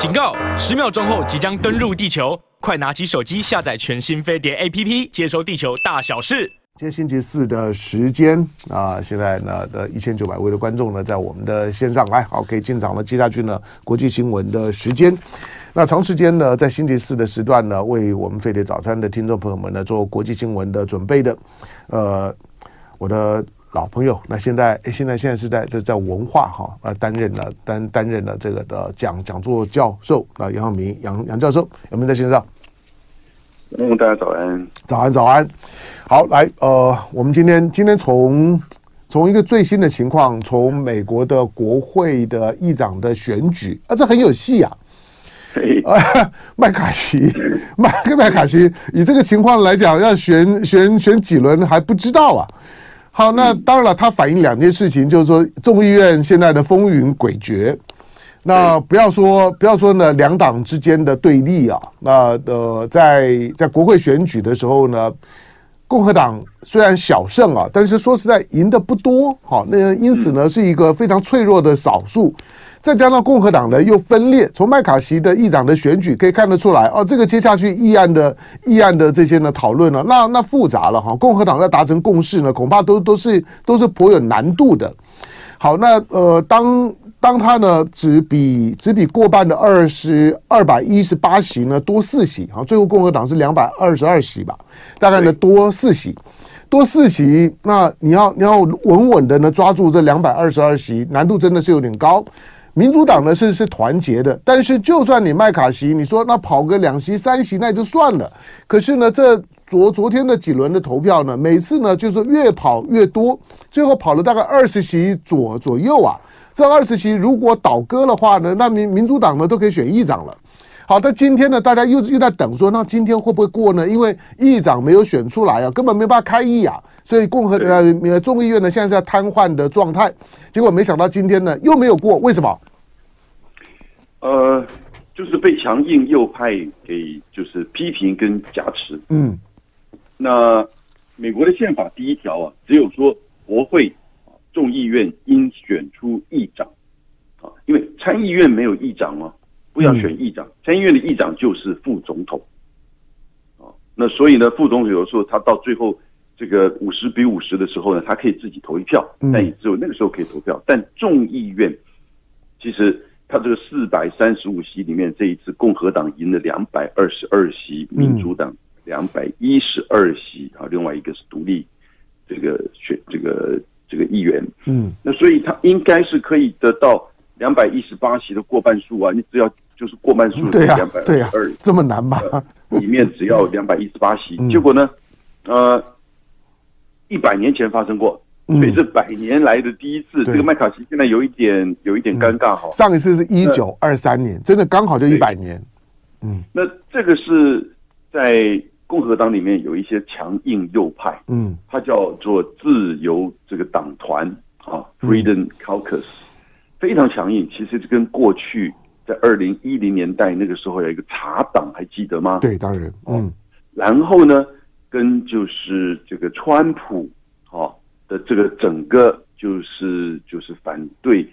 警告！十秒钟后即将登陆地球，快拿起手机下载全新飞碟 APP，接收地球大小事。今天星期四的时间啊，现在呢的一千九百位的观众呢，在我们的线上来，好，可以进场了。接下去呢，国际新闻的时间。那长时间呢，在星期四的时段呢，为我们飞碟早餐的听众朋友们呢，做国际新闻的准备的，呃，我的。老朋友，那现在现在现在是在在在文化哈啊担任了担担任了这个的讲讲座教授啊杨晓明杨杨教授有没有在线上？嗯，大家早安，早安早安，好来呃，我们今天今天从从一个最新的情况，从美国的国会的议长的选举啊，这很有戏啊，啊麦卡锡麦克麦卡锡以这个情况来讲，要选选选几轮还不知道啊。好，那当然了，它反映两件事情，就是说众议院现在的风云诡谲。那不要说不要说呢，两党之间的对立啊。那呃，在在国会选举的时候呢，共和党虽然小胜啊，但是说实在赢的不多。好，那因此呢，是一个非常脆弱的少数。再加上共和党呢又分裂，从麦卡锡的议长的选举可以看得出来哦，这个接下去议案的议案的这些呢讨论呢，那那复杂了哈。共和党要达成共识呢，恐怕都都是都是颇有难度的。好，那呃，当当他呢只比只比过半的二十二百一十八席呢多四席，好，最后共和党是两百二十二席吧，大概呢多四席，多四席，那你要你要稳稳的呢抓住这两百二十二席，难度真的是有点高。民主党呢是是团结的，但是就算你麦卡锡，你说那跑个两席三席那就算了。可是呢，这昨昨天的几轮的投票呢，每次呢就是越跑越多，最后跑了大概二十席左左右啊。这二十席如果倒戈的话呢，那民民主党呢都可以选议长了。好，但今天呢，大家又又在等说，那今天会不会过呢？因为议长没有选出来啊，根本没办法开议啊。所以共和呃众议院呢现在是在瘫痪的状态，结果没想到今天呢又没有过，为什么？呃，就是被强硬右派给就是批评跟加持。嗯，那美国的宪法第一条啊，只有说国会众议院应选出议长啊，因为参议院没有议长嘛，不要选议长，嗯、参议院的议长就是副总统啊。那所以呢，副总统有时候他到最后。这个五十比五十的时候呢，他可以自己投一票，但也只有那个时候可以投票。但众议院其实他这个四百三十五席里面，这一次共和党赢了两百二十二席，民主党两百一十二席啊，另外一个是独立这个选这个这个议员。嗯，那所以他应该是可以得到两百一十八席的过半数啊，你只要就是过半数，对呀，对呀，这么难吗？里面只要两百一十八席，结果呢，呃。一百年前发生过，所以是百年来的第一次。这个麦卡锡现在有一点有一点尴尬哈。上一次是一九二三年，真的刚好就一百年。嗯，那这个是在共和党里面有一些强硬右派，嗯，它叫做自由这个党团啊，Freedom Caucus，非常强硬。其实跟过去在二零一零年代那个时候有一个茶党，还记得吗？对，当然，嗯，然后呢？跟就是这个川普，啊的这个整个就是就是反对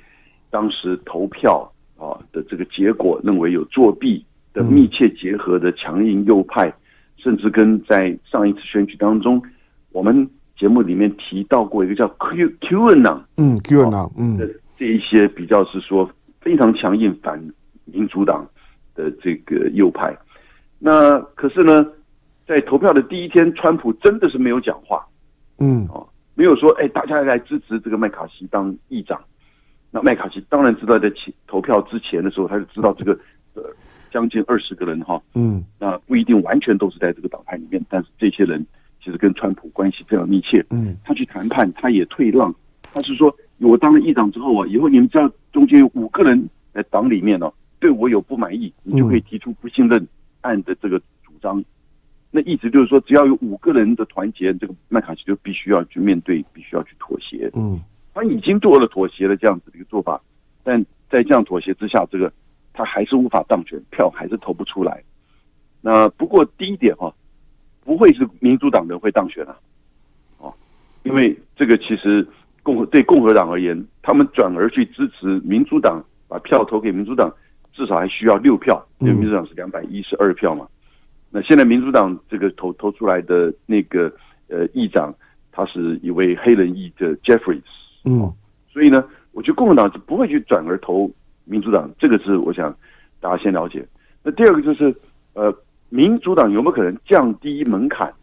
当时投票啊的这个结果，认为有作弊的密切结合的强硬右派，甚至跟在上一次选举当中，我们节目里面提到过一个叫 Q QAnon，嗯 QAnon，嗯的这一些比较是说非常强硬反民主党的这个右派，那可是呢？在投票的第一天，川普真的是没有讲话，嗯，哦，没有说，哎，大家来支持这个麦卡锡当议长。那麦卡锡当然知道，在投票之前的时候，他就知道这个呃将近二十个人哈，嗯，那不一定完全都是在这个党派里面，但是这些人其实跟川普关系非常密切，嗯，他去谈判，他也退让，他是说，我当了议长之后啊，以后你们只要中间有五个人在党里面呢，对我有不满意，你就可以提出不信任案的这个主张。那意思就是说，只要有五个人的团结，这个麦卡锡就必须要去面对，必须要去妥协。嗯，他已经做了妥协了这样子的一个做法，但在这样妥协之下，这个他还是无法当选，票还是投不出来。那不过第一点哈，不会是民主党人会当选啊，哦，因为这个其实共和对共和党而言，他们转而去支持民主党，把票投给民主党，至少还需要六票，因为民主党是两百一十二票嘛。那现在民主党这个投投出来的那个呃议长，他是一位黑人裔的 Jeffries，嗯，所以呢，我觉得共和党是不会去转而投民主党，这个是我想大家先了解。那第二个就是呃，民主党有没有可能降低门槛？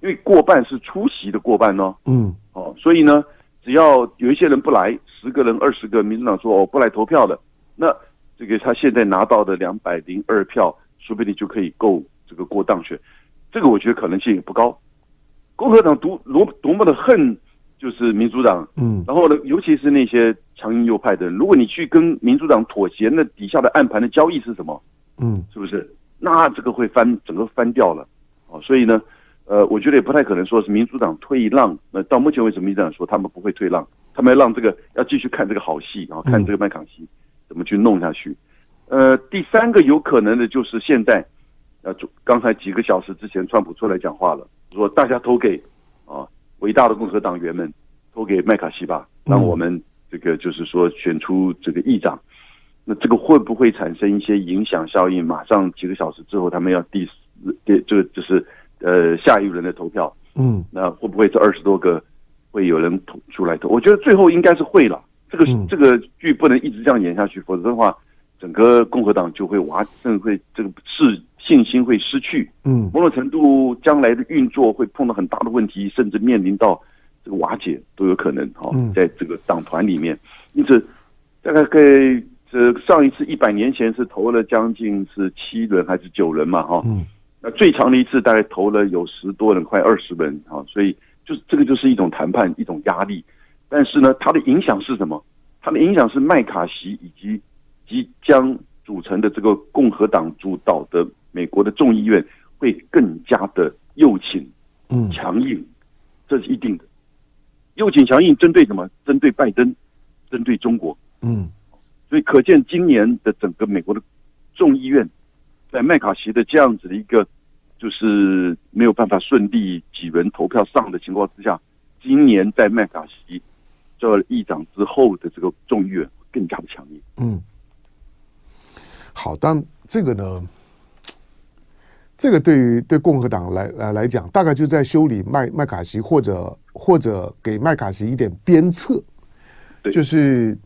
因为过半是出席的过半哦，嗯，哦，所以呢，只要有一些人不来，十个人、二十个，民主党说哦不来投票的，那这个他现在拿到的两百零二票，说不定就可以够。这个过当选，这个我觉得可能性也不高。共和党多多多么的恨，就是民主党，嗯，然后呢，尤其是那些强硬右派的人，如果你去跟民主党妥协，那底下的暗盘的交易是什么？嗯，是不是？那这个会翻整个翻掉了哦。所以呢，呃，我觉得也不太可能说是民主党退让。那到目前为止，民主党说他们不会退让，他们要让这个要继续看这个好戏，然后看这个麦卡锡怎么去弄下去。呃，第三个有可能的就是现在。呃，刚才几个小时之前，川普出来讲话了，说大家投给啊伟大的共和党员们，投给麦卡锡吧，让我们这个就是说选出这个议长。那这个会不会产生一些影响效应？马上几个小时之后，他们要第四第这个就是呃下一轮的投票。嗯，那会不会这二十多个会有人投出来投？我觉得最后应该是会了。这个这个剧不能一直这样演下去，否则的话，整个共和党就会瓦，甚至会这个是。信心会失去，嗯，某种程度将来的运作会碰到很大的问题，甚至面临到这个瓦解都有可能哈，在这个党团里面，因此大概给这上一次一百年前是投了将近是七轮还是九轮嘛哈，嗯，那最长的一次大概投了有十多人，快二十人啊，所以就是这个就是一种谈判一种压力，但是呢，它的影响是什么？它的影响是麦卡锡以及即将组成的这个共和党主导的。美国的众议院会更加的右倾，嗯，强硬，这是一定的。右倾强硬针对什么？针对拜登，针对中国，嗯。所以可见今年的整个美国的众议院，在麦卡锡的这样子的一个就是没有办法顺利几轮投票上的情况之下，今年在麦卡锡做了议长之后的这个众议院更加的强硬。嗯。好，但这个呢？这个对于对共和党来来来讲，大概就在修理麦麦卡锡，或者或者给麦卡锡一点鞭策，就是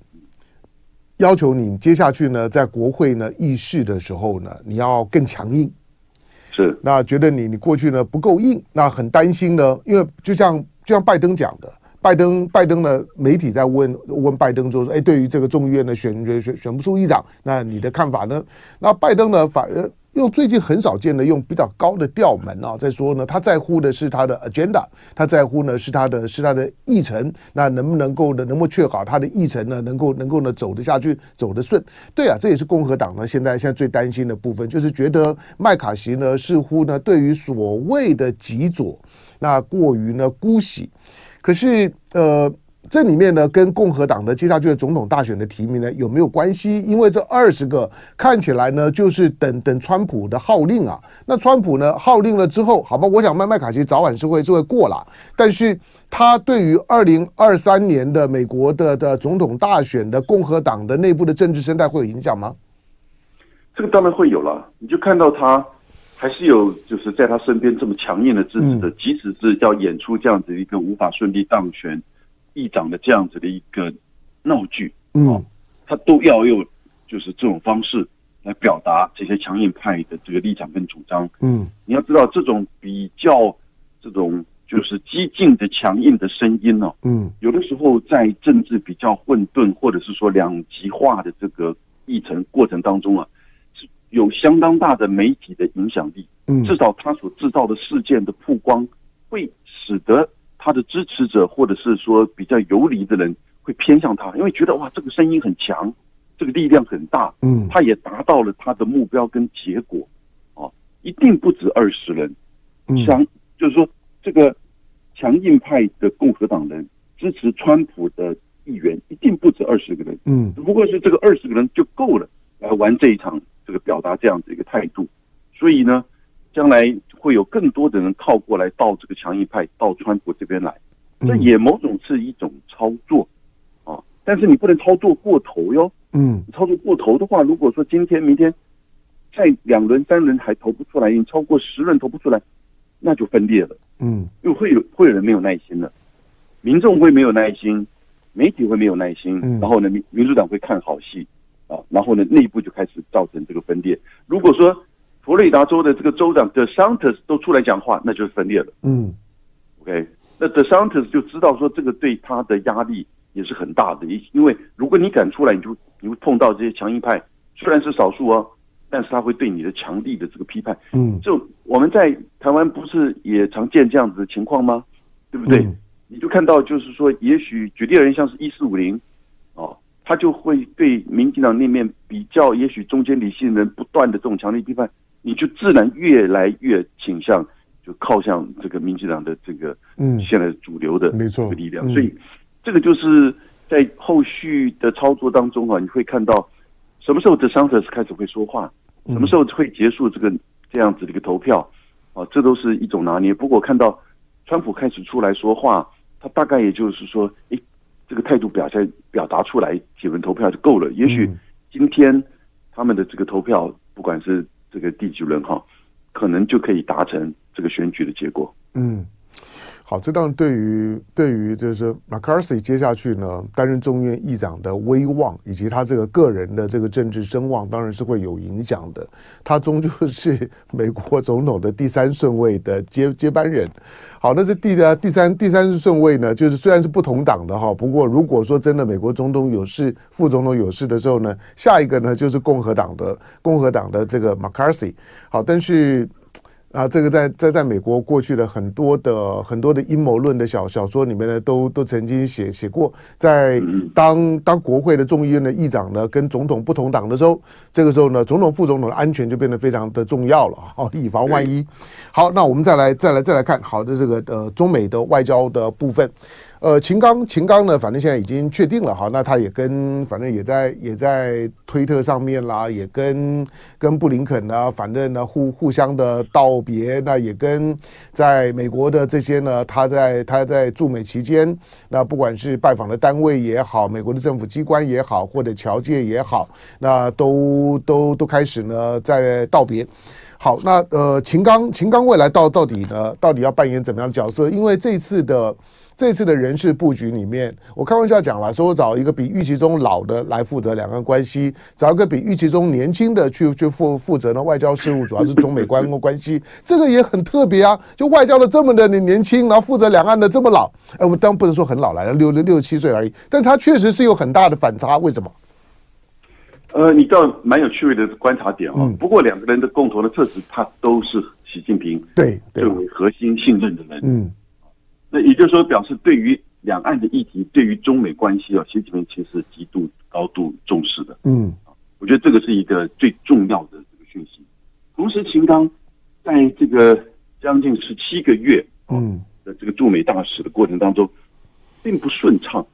要求你接下去呢，在国会呢议事的时候呢，你要更强硬。是，那觉得你你过去呢不够硬，那很担心呢，因为就像就像拜登讲的，拜登拜登呢媒体在问问拜登，就说：“哎，对于这个众议院的选选选选不出议长，那你的看法呢？”那拜登呢反而。用最近很少见的用比较高的调门啊，再说呢，他在乎的是他的 agenda，他在乎呢是他的是他的议程，那能不能够呢，能不能确保他的议程呢，能够能够呢走得下去，走得顺？对啊，这也是共和党呢现在现在最担心的部分，就是觉得麦卡锡呢似乎呢对于所谓的极左那过于呢姑息，可是呃。这里面呢，跟共和党的接下去的总统大选的提名呢有没有关系？因为这二十个看起来呢，就是等等川普的号令啊。那川普呢号令了之后，好吧，我想麦麦卡锡早晚是会是会过了。但是他对于二零二三年的美国的的总统大选的共和党的内部的政治生态会有影响吗？这个当然会有了。你就看到他还是有，就是在他身边这么强硬的支持的，即使是要演出这样子一个无法顺利当选。议长的这样子的一个闹剧，嗯，他都要用就是这种方式来表达这些强硬派的这个立场跟主张，嗯，你要知道这种比较这种就是激进的强硬的声音呢，嗯，有的时候在政治比较混沌或者是说两极化的这个议程过程当中啊，是有相当大的媒体的影响力，嗯，至少他所制造的事件的曝光会使得。他的支持者，或者是说比较游离的人，会偏向他，因为觉得哇，这个声音很强，这个力量很大，嗯，他也达到了他的目标跟结果，啊，一定不止二十人，强，就是说这个强硬派的共和党人支持川普的议员一定不止二十个人，嗯，只不过是这个二十个人就够了来玩这一场，这个表达这样子一个态度，所以呢，将来。会有更多的人靠过来到这个强硬派到川普这边来，这也某种是一种操作啊。但是你不能操作过头哟。嗯，操作过头的话，如果说今天、明天再两轮、三轮还投不出来，你超过十轮投不出来，那就分裂了。嗯，因为会有会有人没有耐心了，民众会没有耐心，媒体会没有耐心，嗯、然后呢，民民主党会看好戏啊，然后呢，内部就开始造成这个分裂。如果说佛罗里达州的这个州长 DeSantis 都出来讲话，那就是分裂了。嗯，OK，那 DeSantis 就知道说这个对他的压力也是很大的，因因为如果你敢出来，你就你会碰到这些强硬派，虽然是少数哦，但是他会对你的强力的这个批判。嗯，就我们在台湾不是也常见这样子的情况吗？对不对？嗯、你就看到就是说，也许举例而言，像是一四五零，哦，他就会对民进党那面比较，也许中间理性人不断的这种强力批判，你就自然越来越倾向就靠向这个民进党的这个嗯现在主流的没错力量，所以这个就是。在后续的操作当中啊，你会看到什么时候 The Sanders 开始会说话，什么时候会结束这个这样子的一个投票啊，这都是一种拿捏。不过看到川普开始出来说话，他大概也就是说，诶，这个态度表现表达出来，几轮投票就够了。也许今天他们的这个投票，不管是这个第几轮哈，可能就可以达成这个选举的结果。嗯。好，这当然对于对于就是说 McCarthy 接下去呢担任众院议长的威望以及他这个个人的这个政治声望，当然是会有影响的。他终究是美国总统的第三顺位的接接班人。好，那这第的第三第三顺位呢，就是虽然是不同党的哈，不过如果说真的美国总统有事、副总统有事的时候呢，下一个呢就是共和党的共和党的这个 McCarthy。好，但是。啊，这个在在在美国过去的很多的很多的阴谋论的小小说里面呢，都都曾经写写过，在当当国会的众议院的议长呢，跟总统不同党的时候，这个时候呢，总统副总统的安全就变得非常的重要了，啊，以防万一。好，那我们再来再来再来看，好的这个呃中美的外交的部分。呃，秦刚，秦刚呢，反正现在已经确定了哈，那他也跟，反正也在也在推特上面啦，也跟跟布林肯呢，反正呢互互相的道别，那也跟在美国的这些呢，他在他在驻美期间，那不管是拜访的单位也好，美国的政府机关也好，或者侨界也好，那都都都开始呢在道别。好，那呃，秦刚，秦刚未来到到底呢，到底要扮演怎么样的角色？因为这次的。这次的人事布局里面，我开玩笑讲了，说我找一个比预期中老的来负责两岸关系，找一个比预期中年轻的去去负负责呢外交事务，主要是中美关关系，这个也很特别啊。就外交的这么的年年轻，然后负责两岸的这么老，哎，我们当然不能说很老了，六六六七岁而已，但他确实是有很大的反差。为什么？呃，你倒蛮有趣味的观察点啊、哦。嗯、不过两个人的共同的特质，他都是习近平对最为核心信任的人。嗯。那也就是说，表示对于两岸的议题，对于中美关系啊，习近平其实极度高度重视的。嗯，我觉得这个是一个最重要的这个讯息。同时，秦刚在这个将近十七个月嗯的这个驻美大使的过程当中，并不顺畅，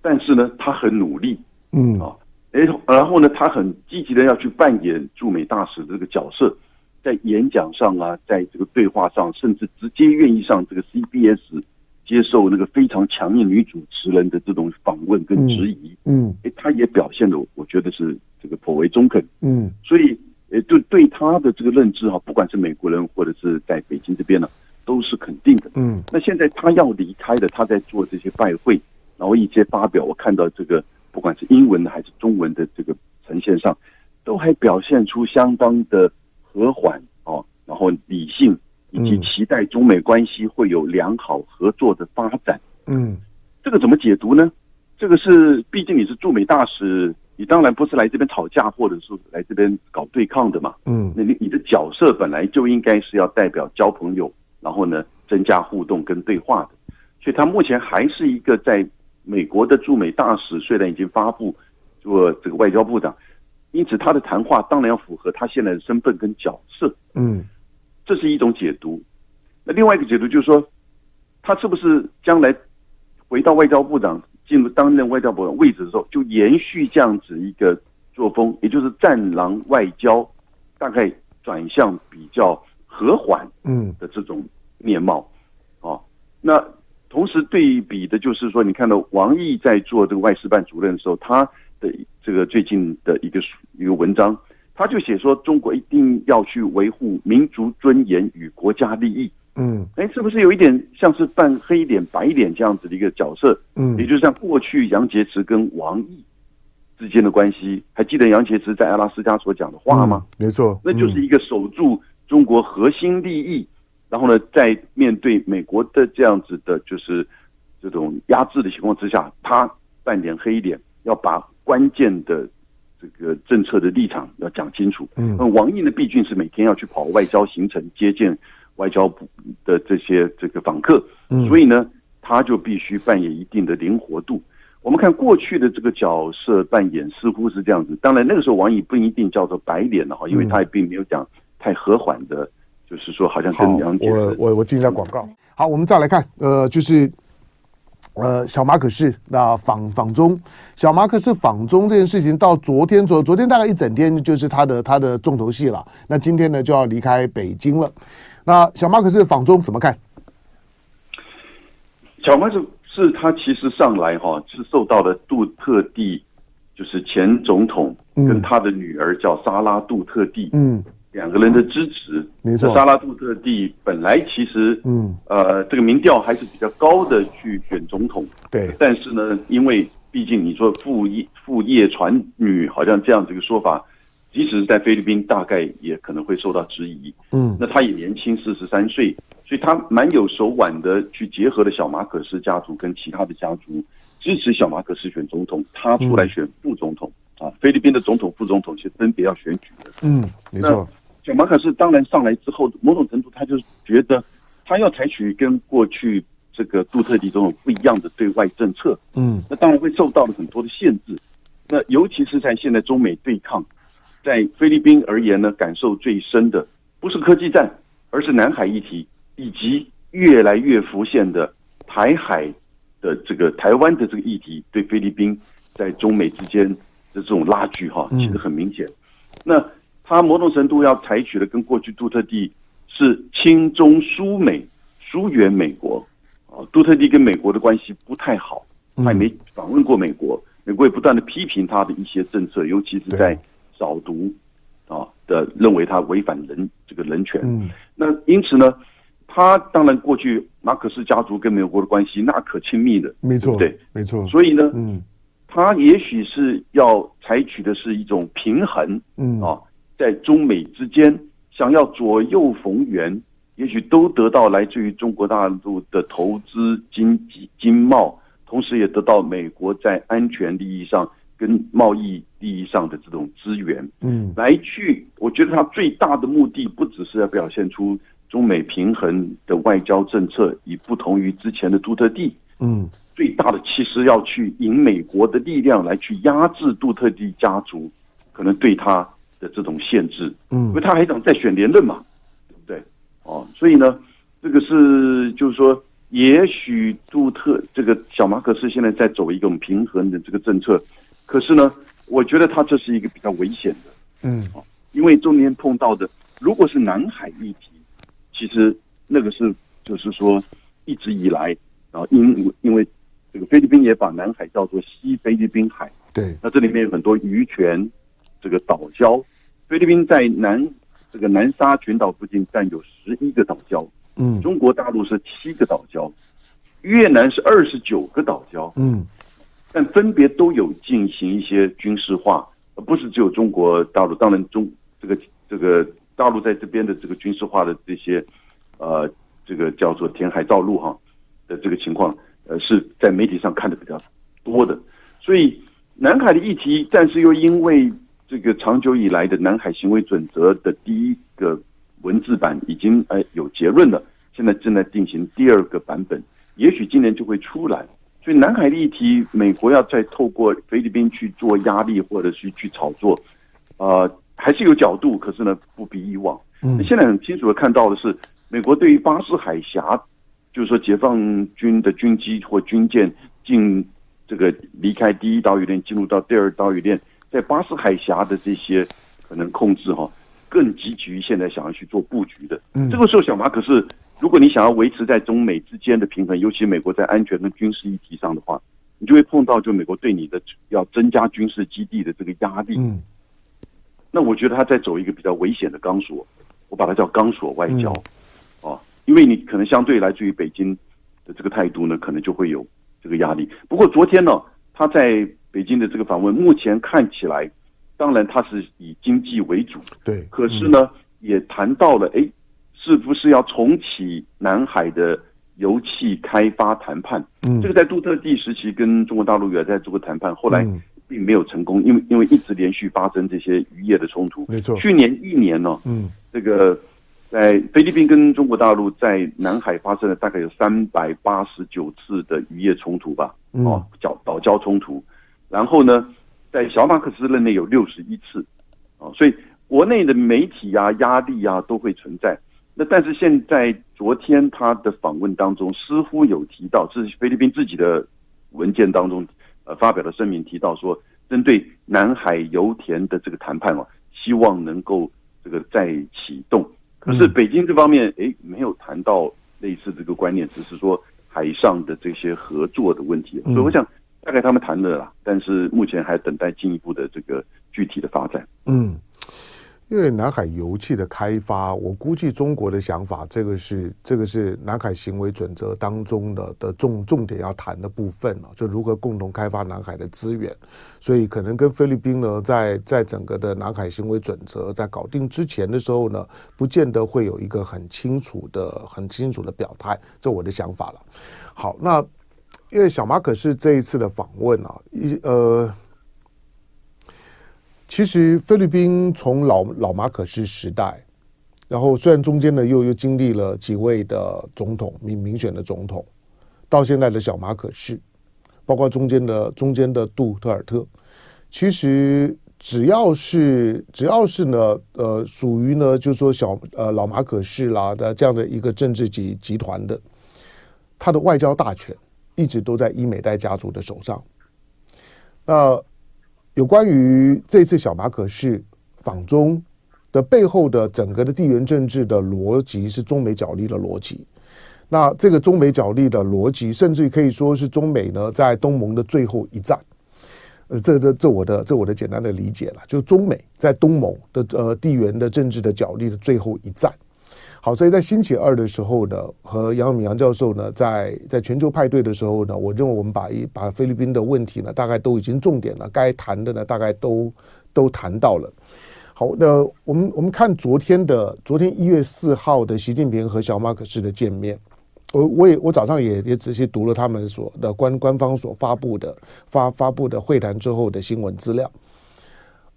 但是呢，他很努力。嗯啊，哎，然后呢，他很积极的要去扮演驻美大使的这个角色。在演讲上啊，在这个对话上，甚至直接愿意上这个 CBS 接受那个非常强硬女主持人的这种访问跟质疑，嗯，哎，他也表现的，我觉得是这个颇为中肯，嗯，所以，呃，就对他的这个认知哈，不管是美国人或者是在北京这边呢，都是肯定的，嗯。那现在他要离开的，他在做这些拜会，然后一些发表，我看到这个不管是英文的还是中文的这个呈现上，都还表现出相当的。和缓哦，然后理性，以及期待中美关系会有良好合作的发展。嗯，这个怎么解读呢？这个是，毕竟你是驻美大使，你当然不是来这边吵架，或者是来这边搞对抗的嘛。嗯，那你你的角色本来就应该是要代表交朋友，然后呢，增加互动跟对话的。所以他目前还是一个在美国的驻美大使，虽然已经发布做这个外交部长。因此，他的谈话当然要符合他现在的身份跟角色。嗯，这是一种解读。那另外一个解读就是说，他是不是将来回到外交部长，进入担任外交部长位置的时候，就延续这样子一个作风，也就是战狼外交，大概转向比较和缓嗯的这种面貌。哦，那同时对比的就是说，你看到王毅在做这个外事办主任的时候，他的这个最近的一个一个文章，他就写说，中国一定要去维护民族尊严与国家利益。嗯，哎，是不是有一点像是扮黑脸白脸这样子的一个角色？嗯，也就是像过去杨洁篪跟王毅之间的关系，还记得杨洁篪在阿拉斯加所讲的话吗？嗯、没错，那就是一个守住中国核心利益。然后呢，在面对美国的这样子的，就是这种压制的情况之下，他扮点黑脸，要把关键的这个政策的立场要讲清楚。嗯，那王毅呢，毕竟是每天要去跑外交行程，接见外交部的这些这个访客，嗯，所以呢，他就必须扮演一定的灵活度。我们看过去的这个角色扮演似乎是这样子，当然那个时候王毅不一定叫做白脸了哈，因为他也并没有讲太和缓的。就是说，好像跟杨洁篪，我我我进一下广告。好，我们再来看，呃，就是呃，小马可仕那访访中，小马可仕访中这件事情，到昨天昨昨天大概一整天就是他的他的重头戏了。那今天呢就要离开北京了。那小马可仕访中怎么看？小马可仕他其实上来哈是受到了杜特地，就是前总统跟他的女儿叫莎拉杜特地，嗯。两个人的支持，没错。莎拉杜特地本来其实，嗯，呃，这个民调还是比较高的，去选总统。对。但是呢，因为毕竟你说父业父业传女，好像这样这个说法，即使是在菲律宾，大概也可能会受到质疑。嗯。那他也年轻，四十三岁，所以他蛮有手腕的，去结合了小马可斯家族跟其他的家族，支持小马可斯选总统，他出来选副总统。嗯、啊，菲律宾的总统、副总统其实分别要选举的。嗯，没错。小马可是当然上来之后，某种程度他就觉得他要采取跟过去这个杜特地总统不一样的对外政策，嗯，那当然会受到了很多的限制。那尤其是在现在中美对抗，在菲律宾而言呢，感受最深的不是科技战，而是南海议题，以及越来越浮现的台海的这个台湾的这个议题，对菲律宾在中美之间的这种拉锯哈，其实很明显。那他某种程度要采取的跟过去杜特地是亲中疏美、疏远美国啊。杜特地跟美国的关系不太好，他也没访问过美国，美国也不断的批评他的一些政策，尤其是在扫毒啊的，认为他违反人这个人权。那因此呢，他当然过去马可斯家族跟美国的关系那可亲密的，没错，对，没错。所以呢，嗯，他也许是要采取的是一种平衡，嗯啊。在中美之间，想要左右逢源，也许都得到来自于中国大陆的投资、经济、经贸，同时也得到美国在安全利益上跟贸易利益上的这种资源。嗯，来去，我觉得他最大的目的不只是要表现出中美平衡的外交政策，以不同于之前的杜特地。嗯，最大的其实要去引美国的力量来去压制杜特地家族，可能对他。的这种限制，嗯，因为他还想再选连任嘛，对不对？哦，所以呢，这个是就是说，也许杜特这个小马可斯现在在走一种平衡的这个政策，可是呢，我觉得他这是一个比较危险的，嗯，因为中间碰到的如果是南海议题，其实那个是就是说一直以来，然后因因为这个菲律宾也把南海叫做西菲律宾海，对，那这里面有很多渔权。这个岛礁，菲律宾在南这个南沙群岛附近占有十一个岛礁，嗯，中国大陆是七个岛礁，越南是二十九个岛礁，嗯，但分别都有进行一些军事化，而不是只有中国大陆。当然中这个这个大陆在这边的这个军事化的这些，呃，这个叫做填海造陆哈的这个情况，呃，是在媒体上看的比较多的。所以南海的议题，但是又因为这个长久以来的南海行为准则的第一个文字版已经哎有结论了，现在正在进行第二个版本，也许今年就会出来。所以南海的议题，美国要再透过菲律宾去做压力，或者是去炒作，呃，还是有角度，可是呢不比以往。嗯，现在很清楚的看到的是，美国对于巴士海峡，就是说解放军的军机或军舰进这个离开第一岛屿链，进入到第二岛屿链。在巴士海峡的这些可能控制哈，更积极于现在想要去做布局的。嗯，这个时候小马可是如果你想要维持在中美之间的平衡，尤其美国在安全跟军事议题上的话，你就会碰到就美国对你的要增加军事基地的这个压力。嗯，那我觉得他在走一个比较危险的钢索，我把它叫钢索外交。嗯哦，因为你可能相对来自于北京的这个态度呢，可能就会有这个压力。不过昨天呢，他在北京的这个访问，目前看起来，当然它是以经济为主，对。可是呢，也谈到了，哎，是不是要重启南海的油气开发谈判？嗯，这个在杜特地时期跟中国大陆也在做过谈判，后来并没有成功，因为因为一直连续发生这些渔业的冲突。没错，去年一年呢，嗯，这个。在菲律宾跟中国大陆在南海发生了大概有三百八十九次的渔业冲突吧，哦，岛岛礁冲突。然后呢，在小马克思任内有六十一次，哦，所以国内的媒体啊、压力啊都会存在。那但是现在昨天他的访问当中似乎有提到，这是菲律宾自己的文件当中呃发表的声明提到说，针对南海油田的这个谈判哦，希望能够这个再启动。可是北京这方面，哎，没有谈到类似这个观念，只是说海上的这些合作的问题。所以我想，大概他们谈了啦，但是目前还等待进一步的这个具体的发展。嗯。因为南海油气的开发，我估计中国的想法，这个是这个是南海行为准则当中的的重重点要谈的部分了，就如何共同开发南海的资源。所以可能跟菲律宾呢，在在整个的南海行为准则在搞定之前的时候呢，不见得会有一个很清楚的很清楚的表态，这我的想法了。好，那因为小马可是这一次的访问啊，一呃。其实菲律宾从老老马可是时代，然后虽然中间呢又又经历了几位的总统民民选的总统，到现在的小马可是，包括中间的中间的杜特尔特，其实只要是只要是呢呃属于呢就是说小呃老马可是啦的这样的一个政治集集团的，他的外交大权一直都在伊美代家族的手上，那。有关于这次小马可是访中的背后的整个的地缘政治的逻辑是中美角力的逻辑。那这个中美角力的逻辑，甚至于可以说是中美呢在东盟的最后一战。呃，这这这我的这我的简单的理解了，就是中美在东盟的呃地缘的政治的角力的最后一战。好，所以在星期二的时候呢，和杨永明杨教授呢，在在全球派对的时候呢，我认为我们把一把菲律宾的问题呢，大概都已经重点了，该谈的呢，大概都都谈到了。好，那我们我们看昨天的昨天一月四号的习近平和小马可仕的见面，我我也我早上也也仔细读了他们所的官官方所发布的发发布的会谈之后的新闻资料，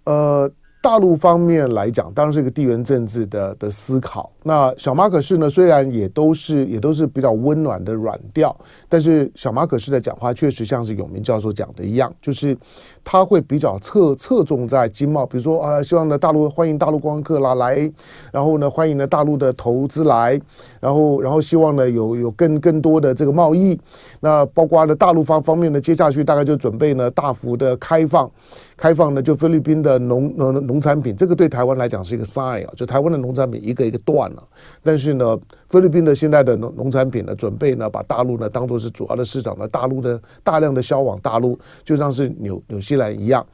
呃。大陆方面来讲，当然是一个地缘政治的的思考。那小马可仕呢，虽然也都是也都是比较温暖的软调，但是小马可仕的讲话确实像是永明教授讲的一样，就是他会比较侧侧重在经贸，比如说啊，希望呢大陆欢迎大陆光客啦来，然后呢欢迎呢大陆的投资来，然后然后希望呢有有更更多的这个贸易。那包括呢大陆方方面呢，接下去大概就准备呢大幅的开放。开放呢，就菲律宾的农农农产品，这个对台湾来讲是一个 sign 啊，就台湾的农产品一个一个断了。但是呢，菲律宾的现在的农农产品呢，准备呢把大陆呢当做是主要的市场呢，大陆的大量的销往大陆，就像是纽纽西兰一样。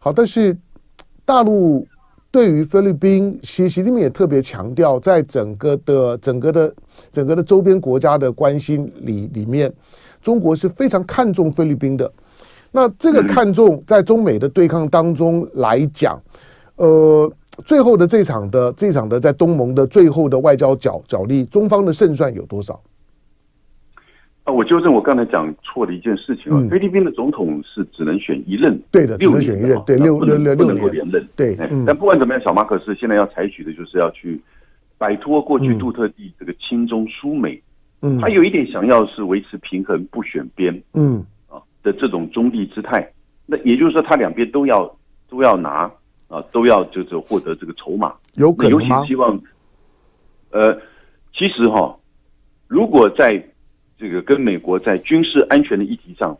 好，但是大陆对于菲律宾，习习近平也特别强调，在整个的整个的整个的周边国家的关心里里面，中国是非常看重菲律宾的。那这个看重在中美的对抗当中来讲，呃，最后的这场的这场的在东盟的最后的外交角角力，中方的胜算有多少？啊，我纠正我刚才讲错的一件事情啊，菲律宾的总统是只能选一任，对的，只能选一任，对，六六六六年连任，对。但不管怎么样，小马可是现在要采取的就是要去摆脱过去杜特地这个亲中疏美，嗯，他有一点想要是维持平衡，不选边，嗯。的这种中立姿态，那也就是说，他两边都要都要拿啊，都要就是获得这个筹码，有可能吗？尤其希望，呃，其实哈，如果在这个跟美国在军事安全的议题上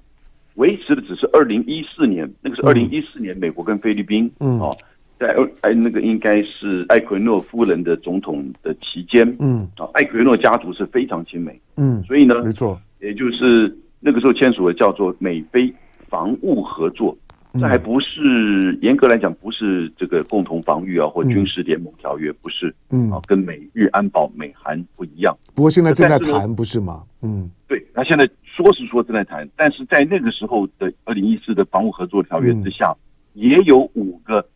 维持的只是二零一四年，那个是二零一四年美国跟菲律宾，嗯，啊，在哎那个应该是艾奎诺夫人的总统的期间，嗯，啊，艾奎诺家族是非常亲美，嗯，所以呢，没错，也就是那个时候签署的叫做美菲防务合作，这还不是严格来讲不是这个共同防御啊或军事联盟条约，不是，嗯，啊，跟美日安保美韩不一样。不过现在正在谈，不是吗？嗯，对，他现在说是说正在谈，但是在那个时候的二零一四的防务合作条约之下，也有五个。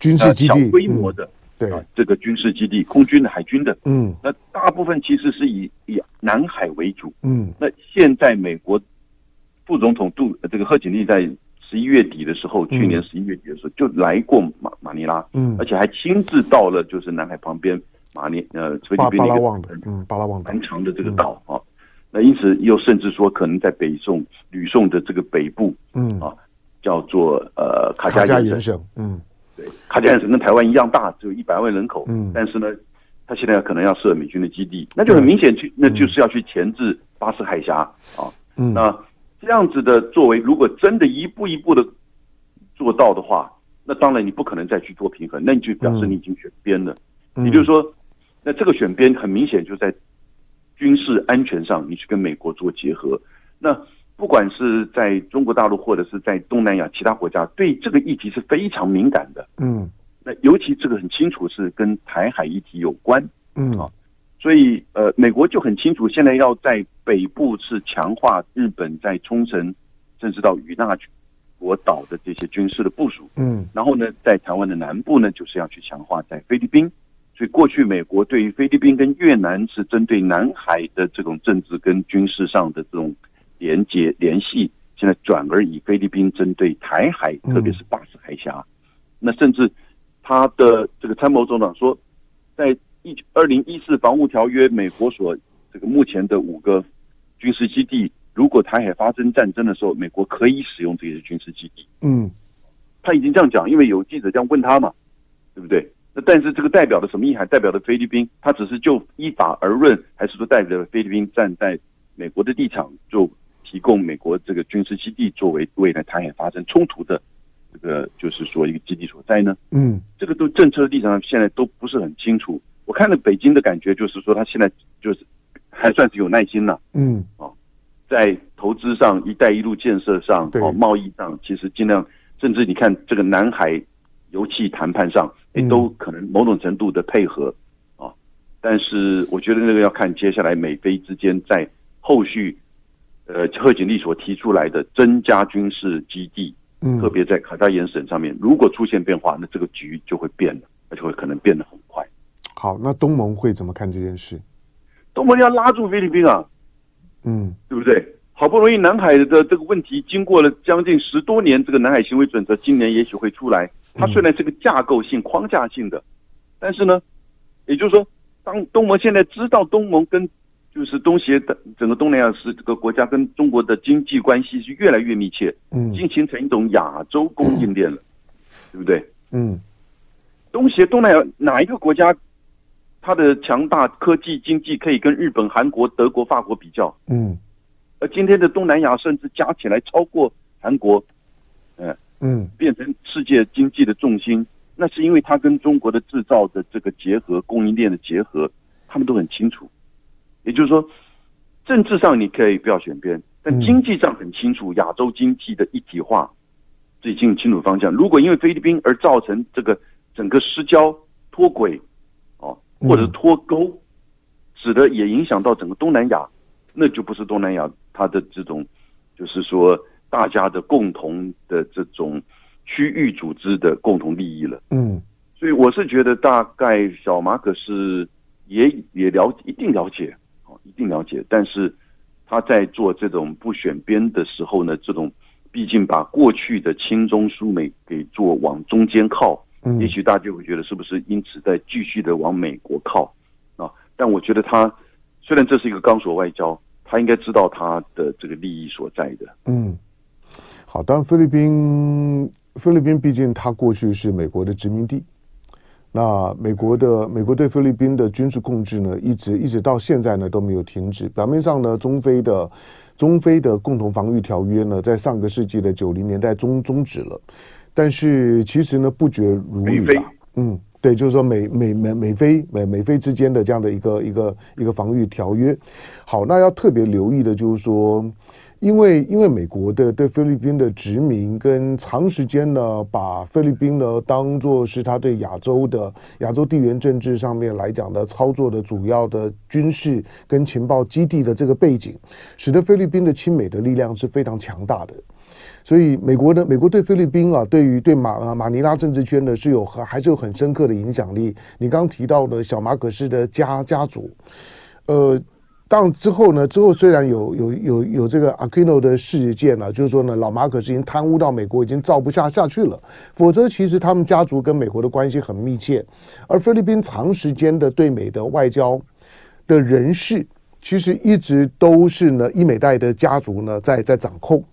军事基地，小规模的，对啊，这个军事基地，空军的、海军的，嗯，那大部分其实是以以南海为主，嗯，那现在美国副总统杜这个贺锦丽在十一月底的时候，去年十一月底的时候就来过马马尼拉，嗯，而且还亲自到了就是南海旁边马尼呃菲律宾巴拉望的，嗯，巴拉望蛮长的这个岛啊，那因此又甚至说可能在北宋吕宋的这个北部，嗯。啊，叫做呃卡加延省，嗯。对，卡加延省跟台湾一样大，只有一百万人口。嗯，但是呢，他现在可能要设美军的基地，那就很明显去，那就是要去钳制巴士海峡啊。嗯，那这样子的作为，如果真的一步一步的做到的话，那当然你不可能再去做平衡，那你就表示你已经选边了。也就是说，那这个选边很明显就在军事安全上，你去跟美国做结合。那不管是在中国大陆或者是在东南亚其他国家，对这个议题是非常敏感的。嗯，那尤其这个很清楚是跟台海议题有关。嗯啊，所以呃，美国就很清楚，现在要在北部是强化日本在冲绳甚至到与那国岛的这些军事的部署。嗯，然后呢，在台湾的南部呢，就是要去强化在菲律宾。所以过去美国对于菲律宾跟越南是针对南海的这种政治跟军事上的这种。连接联系，现在转而以菲律宾针对台海，特别是巴士海峡。嗯、那甚至他的这个参谋总长说，在一二零一四防务条约，美国所这个目前的五个军事基地，如果台海发生战争的时候，美国可以使用这些军事基地。嗯，他已经这样讲，因为有记者这样问他嘛，对不对？那但是这个代表的什么意涵？代表的菲律宾，他只是就依法而论，还是说代表了菲律宾站在美国的立场就？提供美国这个军事基地作为未来台海发生冲突的这个，就是说一个基地所在呢？嗯，这个都政策的立场上现在都不是很清楚。我看了北京的感觉，就是说他现在就是还算是有耐心了。嗯，哦，在投资上、一带一路建设上、哦贸易上，其实尽量，甚至你看这个南海油气谈判上，也都可能某种程度的配合啊。但是我觉得那个要看接下来美菲之间在后续。呃，贺锦丽所提出来的增加军事基地，嗯，特别在卡扎延省上面，如果出现变化，那这个局就会变了，而且会可能变得很快。好，那东盟会怎么看这件事？东盟要拉住菲律宾啊，嗯，对不对？好不容易南海的这个问题，经过了将近十多年，这个南海行为准则今年也许会出来。它虽然是个架构性、框架性的，但是呢，也就是说，当东盟现在知道东盟跟就是东协的整个东南亚是这个国家跟中国的经济关系是越来越密切，嗯，已经形成一种亚洲供应链了，对不对？嗯，东协东南亚哪一个国家，它的强大科技经济可以跟日本、韩国、德国、法国比较？嗯，而今天的东南亚甚至加起来超过韩国，嗯嗯，变成世界经济的重心，那是因为它跟中国的制造的这个结合、供应链的结合，他们都很清楚。也就是说，政治上你可以不要选边，但经济上很清楚，亚洲经济的一体化，这已经很清楚方向。如果因为菲律宾而造成这个整个失焦、脱轨，哦，或者脱钩，使得也影响到整个东南亚，那就不是东南亚它的这种，就是说大家的共同的这种区域组织的共同利益了。嗯，所以我是觉得大概小马可是也也了一定了解。一定了解，但是他在做这种不选边的时候呢，这种毕竟把过去的亲中苏美给做往中间靠，嗯，也许大家就会觉得是不是因此在继续的往美国靠啊？但我觉得他虽然这是一个钢索外交，他应该知道他的这个利益所在的。嗯，好，当然菲律宾菲律宾毕竟他过去是美国的殖民地。那美国的美国对菲律宾的军事控制呢，一直一直到现在呢都没有停止。表面上呢，中非的中非的共同防御条约呢，在上个世纪的九零年代终终止了。但是其实呢不绝如缕啊。嗯，对，就是说美美美美菲美美菲之间的这样的一个一个一个防御条约。好，那要特别留意的就是说。因为因为美国的对菲律宾的殖民跟长时间呢，把菲律宾呢当做是他对亚洲的亚洲地缘政治上面来讲的操作的主要的军事跟情报基地的这个背景，使得菲律宾的亲美的力量是非常强大的。所以美国的美国对菲律宾啊，对于对马马尼拉政治圈呢是有还还是有很深刻的影响力。你刚刚提到的小马可斯的家家族，呃。当之后呢？之后虽然有有有有这个 Aquino 的事件了，就是说呢，老马可是已经贪污到美国已经造不下下去了。否则，其实他们家族跟美国的关系很密切。而菲律宾长时间的对美的外交的人士，其实一直都是呢伊美代的家族呢在在掌控。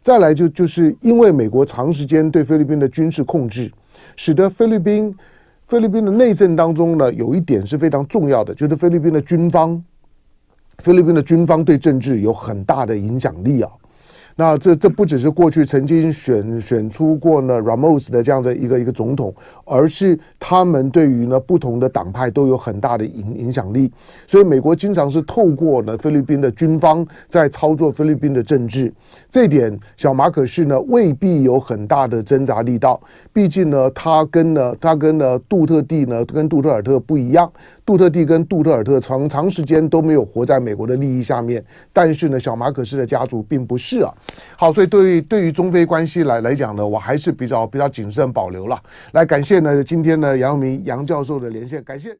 再来就就是因为美国长时间对菲律宾的军事控制，使得菲律宾菲律宾的内政当中呢有一点是非常重要的，就是菲律宾的军方。菲律宾的军方对政治有很大的影响力啊。那这这不只是过去曾经选选出过呢 Ramos 的这样的一个一个总统，而是他们对于呢不同的党派都有很大的影影响力。所以美国经常是透过呢菲律宾的军方在操作菲律宾的政治。这点小马可是呢未必有很大的挣扎力道，毕竟呢他跟呢他跟呢杜特地呢跟杜特尔特不一样。杜特地跟杜特尔特长长时间都没有活在美国的利益下面，但是呢，小马可斯的家族并不是啊。好，所以对于对于中非关系来来讲呢，我还是比较比较谨慎保留了。来，感谢呢今天呢杨明杨教授的连线，感谢。